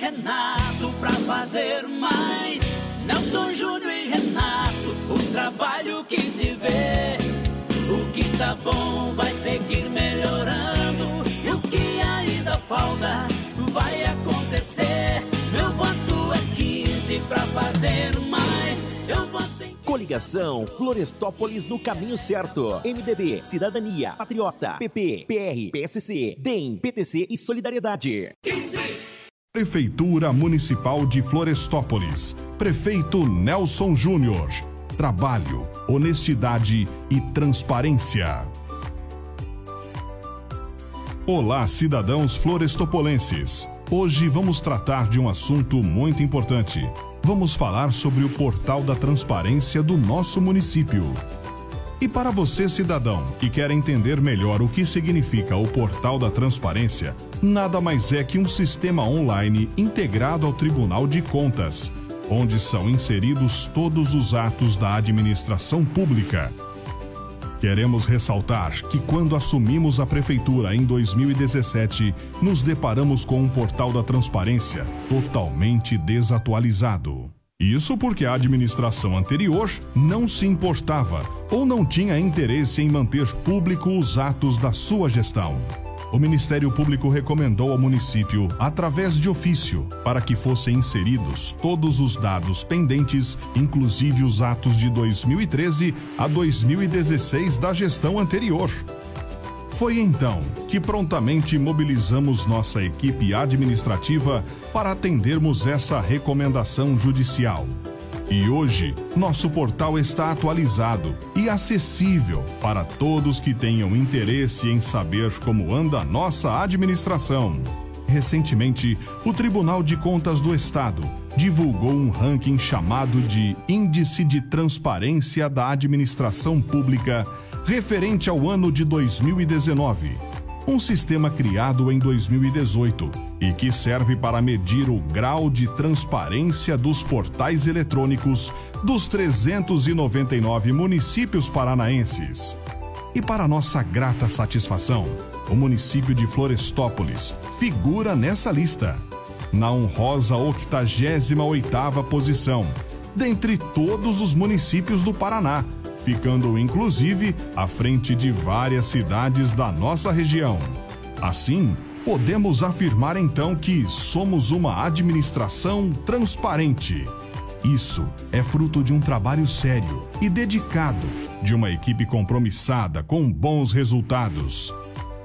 Renato pra fazer mais. Nelson Júnior e Renato, o trabalho que se vê. O que tá bom vai seguir melhorando. E o que ainda falta vai acontecer. Meu voto é 15 pra fazer mais. Eu voto em Coligação Florestópolis no caminho certo. MDB, Cidadania, Patriota, PP, PR, PSC, DEM, PTC e Solidariedade. Prefeitura Municipal de Florestópolis. Prefeito Nelson Júnior. Trabalho, honestidade e transparência. Olá, cidadãos florestopolenses. Hoje vamos tratar de um assunto muito importante. Vamos falar sobre o portal da transparência do nosso município. E para você, cidadão, que quer entender melhor o que significa o Portal da Transparência, nada mais é que um sistema online integrado ao Tribunal de Contas, onde são inseridos todos os atos da administração pública. Queremos ressaltar que quando assumimos a prefeitura em 2017, nos deparamos com um portal da transparência totalmente desatualizado. Isso porque a administração anterior não se importava ou não tinha interesse em manter público os atos da sua gestão. O Ministério Público recomendou ao município, através de ofício, para que fossem inseridos todos os dados pendentes, inclusive os atos de 2013 a 2016 da gestão anterior. Foi então que prontamente mobilizamos nossa equipe administrativa para atendermos essa recomendação judicial. E hoje, nosso portal está atualizado e acessível para todos que tenham interesse em saber como anda a nossa administração. Recentemente, o Tribunal de Contas do Estado divulgou um ranking chamado de Índice de Transparência da Administração Pública referente ao ano de 2019. Um sistema criado em 2018 e que serve para medir o grau de transparência dos portais eletrônicos dos 399 municípios paranaenses. E para nossa grata satisfação, o município de Florestópolis figura nessa lista, na honrosa 88ª posição, dentre todos os municípios do Paraná, ficando inclusive à frente de várias cidades da nossa região. Assim, podemos afirmar então que somos uma administração transparente. Isso é fruto de um trabalho sério e dedicado, de uma equipe compromissada com bons resultados.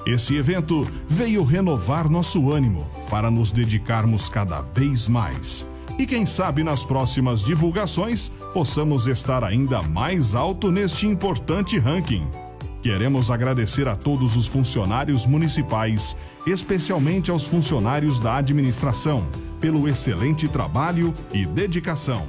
Esse evento veio renovar nosso ânimo para nos dedicarmos cada vez mais. E quem sabe nas próximas divulgações possamos estar ainda mais alto neste importante ranking. Queremos agradecer a todos os funcionários municipais, especialmente aos funcionários da administração, pelo excelente trabalho e dedicação.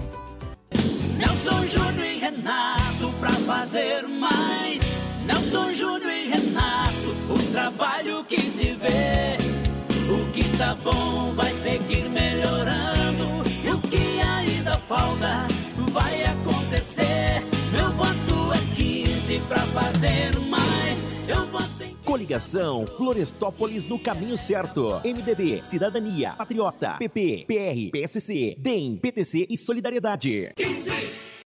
Nelson Júnior e Renato fazer mais. Nelson Júnior e Renato, o trabalho que se vê. O que tá bom vai seguir melhorando. Falta vai acontecer. Meu voto é 15 pra fazer mais. Eu voto em Coligação Florestópolis no caminho certo. MDB, Cidadania, Patriota, PP, PR, PSC, DEM, PTC e Solidariedade. 15.